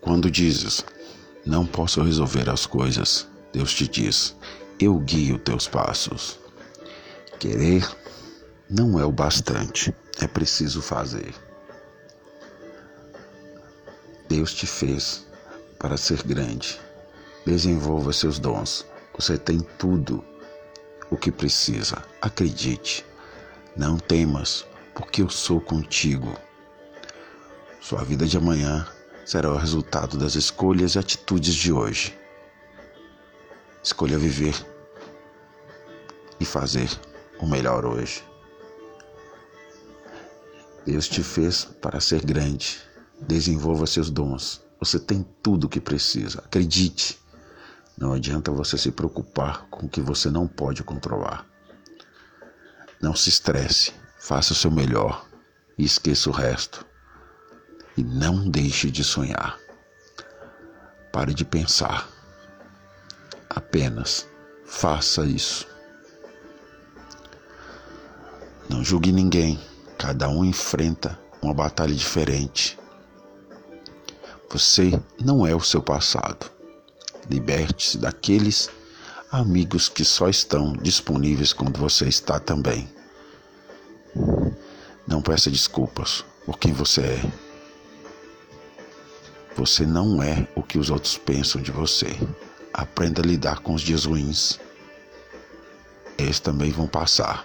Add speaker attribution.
Speaker 1: Quando dizes, não posso resolver as coisas, Deus te diz, eu guio teus passos. Querer não é o bastante, é preciso fazer. Deus te fez para ser grande. Desenvolva seus dons. Você tem tudo o que precisa. Acredite. Não temas, porque eu sou contigo. Sua vida de amanhã será o resultado das escolhas e atitudes de hoje. Escolha viver e fazer o melhor hoje. Deus te fez para ser grande. Desenvolva seus dons. Você tem tudo o que precisa. Acredite. Não adianta você se preocupar com o que você não pode controlar. Não se estresse. Faça o seu melhor e esqueça o resto. E não deixe de sonhar. Pare de pensar. Apenas faça isso. Não julgue ninguém. Cada um enfrenta uma batalha diferente. Você não é o seu passado. Liberte-se daqueles amigos que só estão disponíveis quando você está também. Não peça desculpas por quem você é. Você não é o que os outros pensam de você. Aprenda a lidar com os dias ruins. Eles também vão passar.